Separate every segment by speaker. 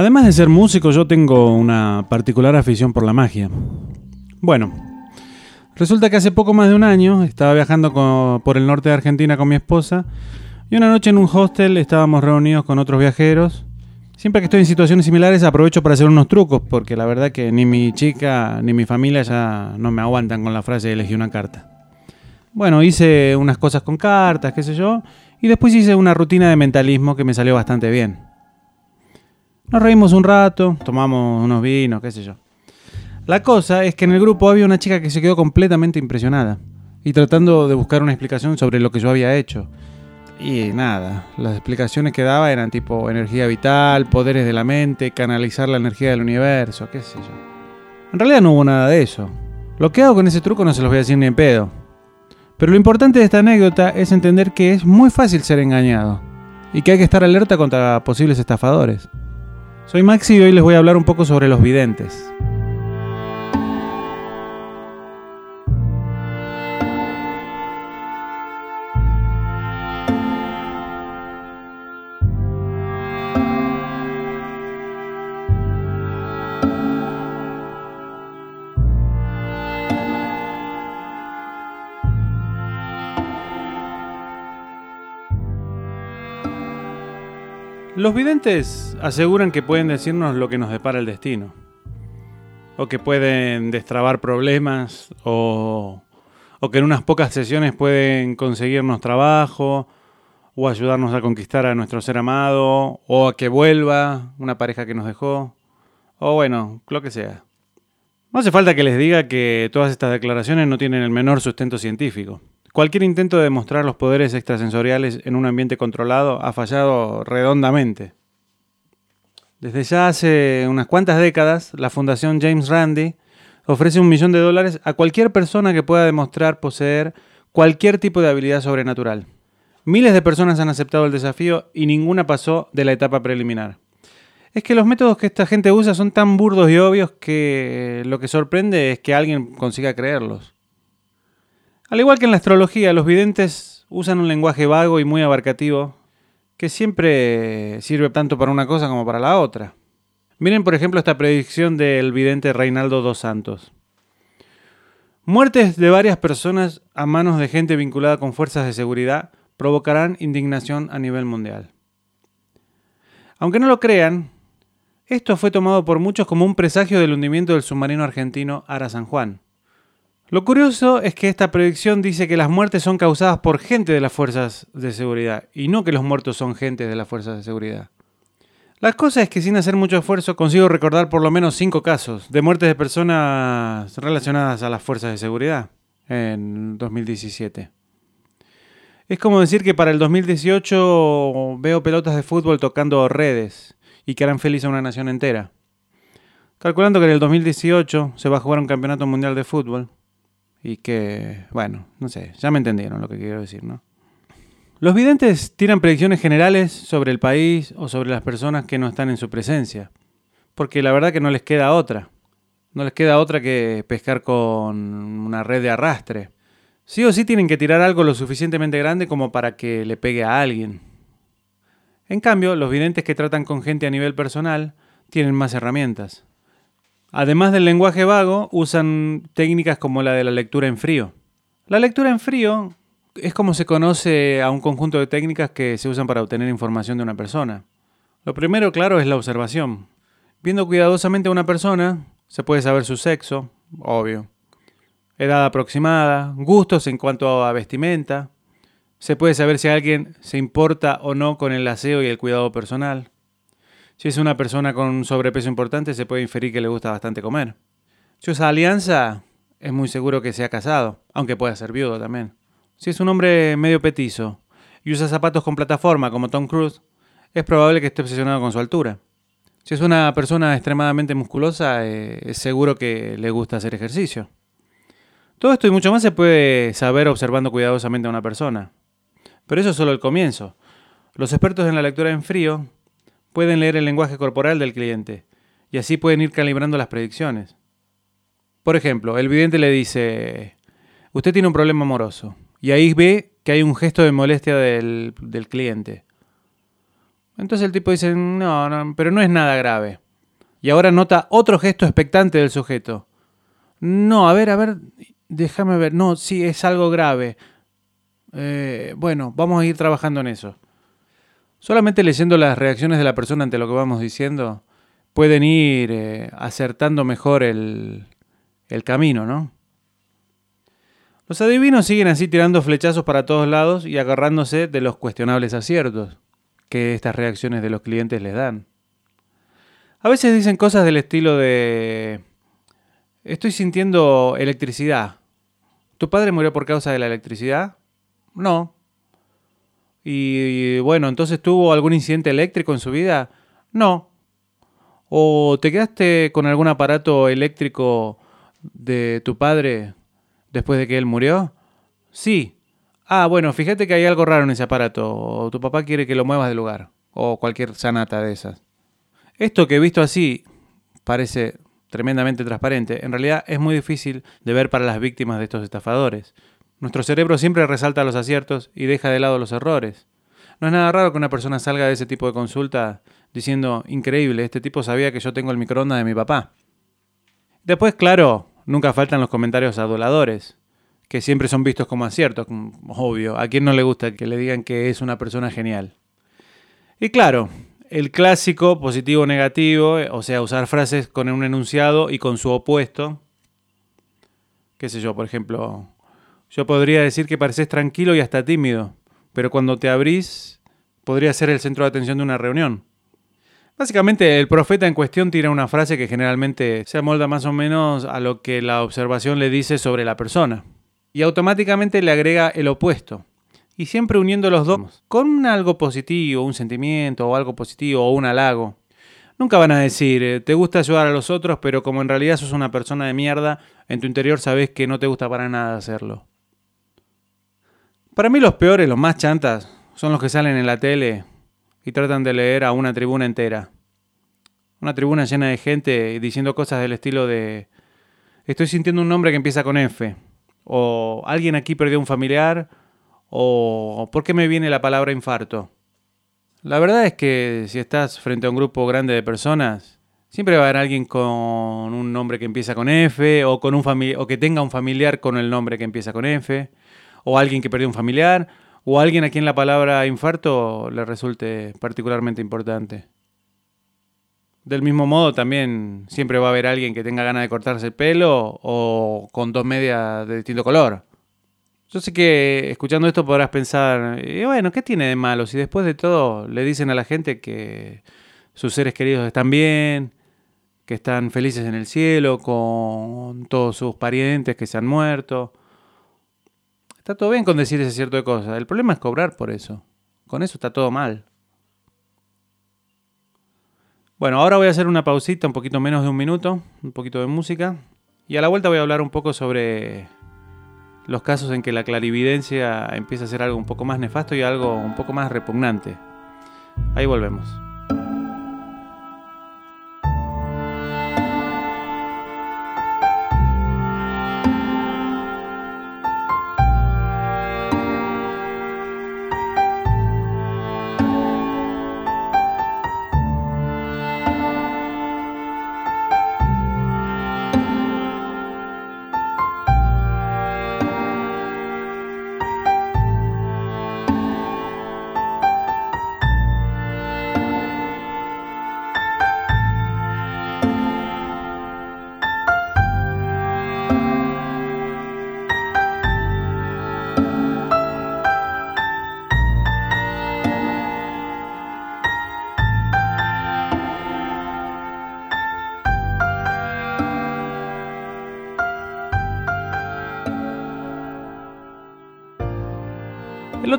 Speaker 1: Además de ser músico, yo tengo una particular afición por la magia. Bueno, resulta que hace poco más de un año estaba viajando por el norte de Argentina con mi esposa y una noche en un hostel estábamos reunidos con otros viajeros. Siempre que estoy en situaciones similares aprovecho para hacer unos trucos, porque la verdad que ni mi chica ni mi familia ya no me aguantan con la frase elegí una carta. Bueno, hice unas cosas con cartas, qué sé yo, y después hice una rutina de mentalismo que me salió bastante bien. Nos reímos un rato, tomamos unos vinos, qué sé yo. La cosa es que en el grupo había una chica que se quedó completamente impresionada y tratando de buscar una explicación sobre lo que yo había hecho. Y nada, las explicaciones que daba eran tipo energía vital, poderes de la mente, canalizar la energía del universo, qué sé yo. En realidad no hubo nada de eso. Lo que hago con ese truco no se los voy a decir ni en pedo. Pero lo importante de esta anécdota es entender que es muy fácil ser engañado y que hay que estar alerta contra posibles estafadores. Soy Maxi y hoy les voy a hablar un poco sobre los videntes. Los videntes aseguran que pueden decirnos lo que nos depara el destino, o que pueden destrabar problemas, o, que en unas pocas sesiones pueden conseguirnos trabajo, o ayudarnos a conquistar a nuestro ser amado, o a que vuelva una pareja que nos dejó, o bueno, lo que sea. No hace falta que les diga que todas estas declaraciones no tienen el menor sustento científico. Cualquier intento de demostrar los poderes extrasensoriales en un ambiente controlado ha fallado redondamente. Desde ya hace unas cuantas décadas, la Fundación James Randi ofrece un millón de dólares a cualquier persona que pueda demostrar poseer cualquier tipo de habilidad sobrenatural. Miles de personas han aceptado el desafío y ninguna pasó de la etapa preliminar. Es que los métodos que esta gente usa son tan burdos y obvios que lo que sorprende es que alguien consiga creerlos. Al igual que en la astrología, los videntes usan un lenguaje vago y muy abarcativo que siempre sirve tanto para una cosa como para la otra. Miren, por ejemplo, esta predicción del vidente Reinaldo dos Santos. Muertes de varias personas a manos de gente vinculada con fuerzas de seguridad provocarán indignación a nivel mundial. Aunque no lo crean, esto fue tomado por muchos como un presagio del hundimiento del submarino argentino Ara San Juan. Lo curioso es que esta predicción dice que las muertes son causadas por gente de las fuerzas de seguridad y no que los muertos son gente de las fuerzas de seguridad. La cosa es que sin hacer mucho esfuerzo consigo recordar por lo menos cinco casos de muertes de personas relacionadas a las fuerzas de seguridad en 2017. Es como decir que para el 2018 veo pelotas de fútbol tocando redes y que harán feliz a una nación entera. Calculando que en el 2018 se va a jugar un campeonato mundial de fútbol, y que, bueno, no sé, ya me entendieron lo que quiero decir, ¿no? Los videntes tiran predicciones generales sobre el país o sobre las personas que no están en su presencia, porque la verdad que no les queda otra. No les queda otra que pescar con una red de arrastre. Sí o sí tienen que tirar algo lo suficientemente grande como para que le pegue a alguien. En cambio, los videntes que tratan con gente a nivel personal tienen más herramientas. Además del lenguaje vago, usan técnicas como la de la lectura en frío. La lectura en frío es como se conoce a un conjunto de técnicas que se usan para obtener información de una persona. Lo primero, claro, es la observación. Viendo cuidadosamente a una persona, se puede saber su sexo, obvio, edad aproximada, gustos en cuanto a vestimenta, se puede saber si alguien se importa o no con el aseo y el cuidado personal. Si es una persona con un sobrepeso importante, se puede inferir que le gusta bastante comer. Si usa alianza, es muy seguro que sea casado, aunque pueda ser viudo también. Si es un hombre medio petizo y usa zapatos con plataforma como Tom Cruise, es probable que esté obsesionado con su altura. Si es una persona extremadamente musculosa, eh, es seguro que le gusta hacer ejercicio. Todo esto y mucho más se puede saber observando cuidadosamente a una persona. Pero eso es solo el comienzo. Los expertos en la lectura en frío pueden leer el lenguaje corporal del cliente y así pueden ir calibrando las predicciones. Por ejemplo, el vidente le dice, usted tiene un problema amoroso y ahí ve que hay un gesto de molestia del, cliente. Entonces el tipo dice, no, no, pero no es nada grave. Y ahora nota otro gesto expectante del sujeto. No, a ver, a ver, déjame ver. No, sí, es algo grave. Eh, bueno, vamos a ir trabajando en eso. Solamente leyendo las reacciones de la persona ante lo que vamos diciendo, pueden ir eh, acertando mejor el, el camino, ¿no? Los adivinos siguen así tirando flechazos para todos lados y agarrándose de los cuestionables aciertos que estas reacciones de los clientes les dan. A veces dicen cosas del estilo de... Estoy sintiendo electricidad. ¿Tu padre murió por causa de la electricidad? No. Y, bueno, entonces tuvo algún incidente eléctrico en su vida? No. ¿O te quedaste con algún aparato eléctrico de tu padre después de que él murió? Sí. Ah, bueno, fíjate que hay algo raro en ese aparato. O tu papá quiere que lo muevas de lugar. O cualquier sanata de esas. Esto que he visto así parece tremendamente transparente. En realidad es muy difícil de ver para las víctimas de estos estafadores. Nuestro cerebro siempre resalta los aciertos y deja de lado los errores. No es nada raro que una persona salga de ese tipo de consulta diciendo, increíble, este tipo sabía que yo tengo el microondas de mi papá. Después, claro, nunca faltan los comentarios aduladores, que siempre son vistos como aciertos, obvio. ¿A quién no le gusta que le digan que es una persona genial? Y claro, el clásico positivo negativo, o sea, usar frases con un enunciado y con su opuesto. Qué sé yo, por ejemplo, yo podría decir que pareces tranquilo y hasta tímido, pero cuando te abrís podría ser el centro de atención de una reunión. Básicamente, el profeta en cuestión tira una frase que generalmente se amolda más o menos a lo que la observación le dice sobre la persona. Y automáticamente le agrega el opuesto. Y siempre uniendo los dos con algo positivo, un sentimiento o algo positivo o un halago. Nunca van a decir, eh, te gusta ayudar a los otros, pero como en realidad sos una persona de mierda, en tu interior sabes que no te gusta para nada hacerlo. Para mí los peores, los más chantas, son los que salen en la tele y tratan de leer a una tribuna entera. Una tribuna llena de gente diciendo cosas del estilo de estoy sintiendo un nombre que empieza con F. O alguien aquí perdió un familiar. O ¿por qué me viene la palabra infarto? La verdad es que si estás frente a un grupo grande de personas, siempre va a haber alguien con un nombre que empieza con F o, con un o que tenga un familiar con el nombre que empieza con F o alguien que perdió un familiar, o alguien a quien la palabra infarto le resulte particularmente importante. Del mismo modo, también siempre va a haber alguien que tenga ganas de cortarse el pelo o con dos medias de distinto color. Yo sé que escuchando esto podrás pensar, y bueno, ¿qué tiene de malo si después de todo le dicen a la gente que sus seres queridos están bien, que están felices en el cielo, con todos sus parientes que se han muerto? Está todo bien con decir ese cierto de cosas. El problema es cobrar por eso. Con eso está todo mal. Bueno, ahora voy a hacer una pausita, un poquito menos de un minuto, un poquito de música. Y a la vuelta voy a hablar un poco sobre los casos en que la clarividencia empieza a ser algo un poco más nefasto y algo un poco más repugnante. Ahí volvemos.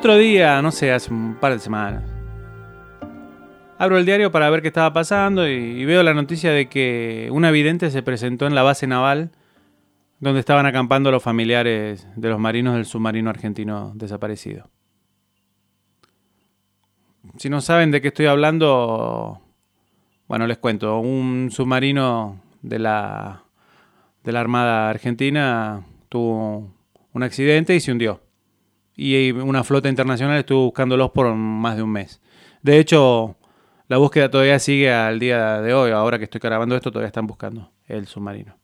Speaker 1: Otro día, no sé, hace un par de semanas, abro el diario para ver qué estaba pasando y, veo la noticia de que un vidente se presentó en la base naval donde estaban acampando los familiares de los marinos del submarino argentino desaparecido. Si no saben de qué estoy hablando, bueno, les cuento. Un submarino de la, de la Armada Argentina tuvo un accidente y se hundió y una flota internacional estuvo buscándolos por más de un mes. De hecho, La búsqueda todavía sigue al día de hoy, ahora que estoy grabando esto todavía están buscando el submarino.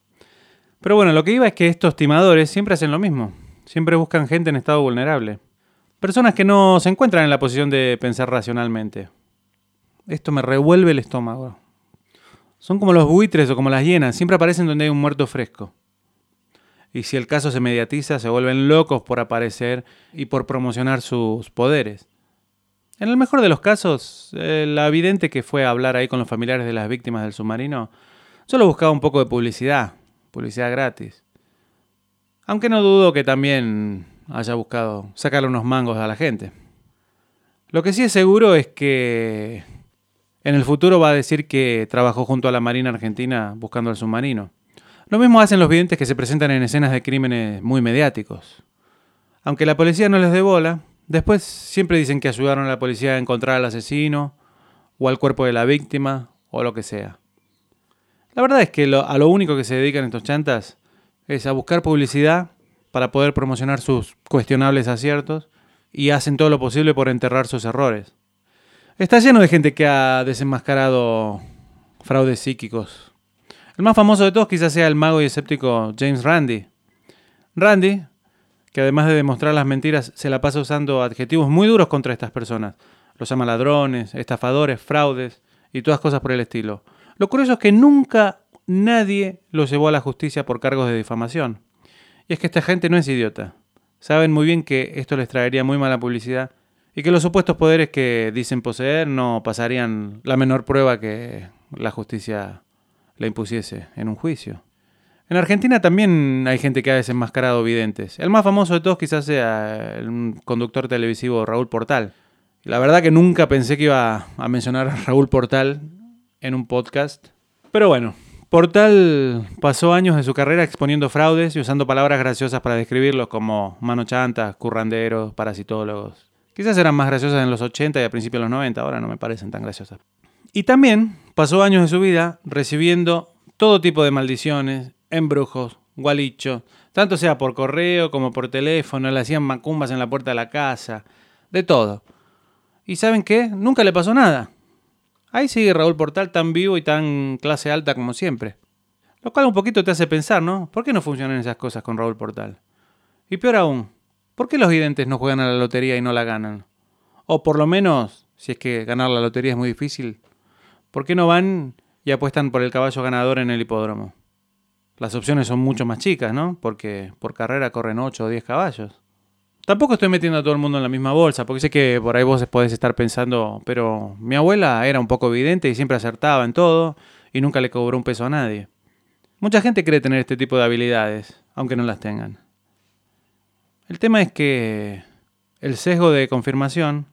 Speaker 1: Pero bueno, lo que iba es que estos timadores siempre hacen lo mismo, siempre buscan gente en estado vulnerable. Personas que no se encuentran en la posición de pensar racionalmente. Esto me revuelve el estómago. Son como los buitres o como las hienas, siempre aparecen donde hay un muerto fresco. Y si el caso se mediatiza, se vuelven locos por aparecer y por promocionar sus poderes. En el mejor de los casos, la vidente que fue a hablar ahí con los familiares de las víctimas del submarino solo buscaba un poco de publicidad, publicidad gratis. Aunque no dudo que también haya buscado sacarle unos mangos a la gente. Lo que sí es seguro es que en el futuro va a decir que trabajó junto a la Marina Argentina buscando el submarino. Lo mismo hacen los videntes que se presentan en escenas de crímenes muy mediáticos. Aunque la policía no les dé bola, después siempre dicen que ayudaron a la policía a encontrar al asesino, o al cuerpo de la víctima, o lo que sea. La verdad es que a lo único que se dedican estos chantas es a buscar publicidad para poder promocionar sus cuestionables aciertos y hacen todo lo posible por enterrar sus errores. Está lleno de gente que ha desenmascarado fraudes psíquicos. El más famoso de todos quizás sea el mago y escéptico James Randi. Randi, que además de demostrar las mentiras, se la pasa usando adjetivos muy duros contra estas personas. Los llama ladrones, estafadores, fraudes y todas cosas por el estilo. Lo curioso es que nunca nadie lo llevó a la justicia por cargos de difamación. Y es que esta gente no es idiota. Saben muy bien que esto les traería muy mala publicidad y que los supuestos poderes que dicen poseer no pasarían la menor prueba que la justicia le impusiese en un juicio. En Argentina también hay gente que ha desenmascarado videntes. El más famoso de todos quizás sea el conductor televisivo Raúl Portal. La verdad que nunca pensé que iba a mencionar a Raúl Portal en un podcast. Pero bueno, Portal pasó años de su carrera exponiendo fraudes y usando palabras graciosas para describirlos como mano chantas, curranderos, parasitólogos, Quizás eran más graciosas en los 80 y a principios de los 90, ahora no me parecen tan graciosas. Y también pasó años de su vida recibiendo todo tipo de maldiciones, embrujos, gualichos, tanto sea por correo como por teléfono, le hacían macumbas en la puerta de la casa, de todo. ¿Y saben qué? Nunca le pasó nada. Ahí sigue Raúl Portal tan vivo y tan clase alta como siempre. Lo cual un poquito te hace pensar, ¿no? ¿Por qué no funcionan esas cosas con Raúl Portal? Y peor aún, ¿Por qué los videntes no juegan a la lotería y no la ganan? O por lo menos, si es que ganar la lotería es muy difícil, ¿por qué no van y apuestan por el caballo ganador en el hipódromo? Las opciones son mucho más chicas, ¿no? Porque por carrera corren 8 o 10 caballos. Tampoco estoy metiendo a todo el mundo en la misma bolsa, porque sé que por ahí vos podés estar pensando, pero mi abuela era un poco vidente y siempre acertaba en todo y nunca le cobró un peso a nadie. Mucha gente cree tener este tipo de habilidades, aunque no las tengan. El tema es que el sesgo de confirmación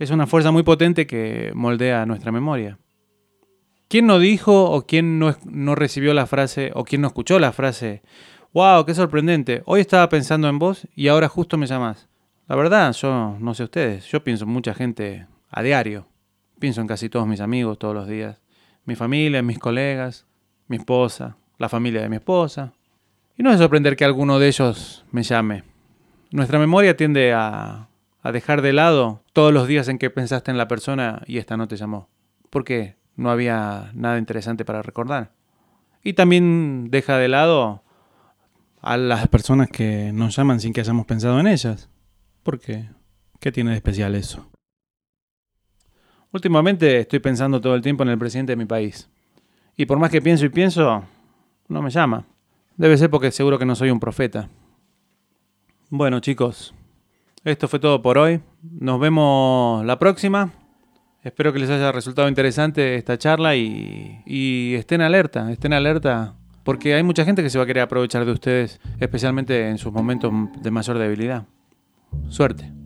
Speaker 1: es una fuerza muy potente que moldea nuestra memoria. ¿Quién no dijo o quién no, no, recibió la frase o quién no escuchó la frase? ¡Wow! ¡Qué sorprendente! Hoy estaba pensando en vos y ahora justo me llamás. La verdad, yo no sé ustedes, yo pienso en mucha gente a diario. Pienso en casi todos mis amigos todos los días. Mi familia, mis colegas, mi esposa, la familia de mi esposa. Y no es sorprender que alguno de ellos me llame. Nuestra memoria tiende a, dejar de lado todos los días en que pensaste en la persona y esta no te llamó. Porque no había nada interesante para recordar. Y también deja de lado a las personas que nos llaman sin que hayamos pensado en ellas. Porque, ¿qué tiene de especial eso? Últimamente estoy pensando todo el tiempo en el presidente de mi país. Y por más que pienso y pienso, no me llama. Debe ser porque seguro que no soy un profeta. Bueno chicos, esto fue todo por hoy. Nos vemos la próxima. Espero que les haya resultado interesante esta charla y, estén alerta, estén alerta porque hay mucha gente que se va a querer aprovechar de ustedes, especialmente en sus momentos de mayor debilidad. Suerte.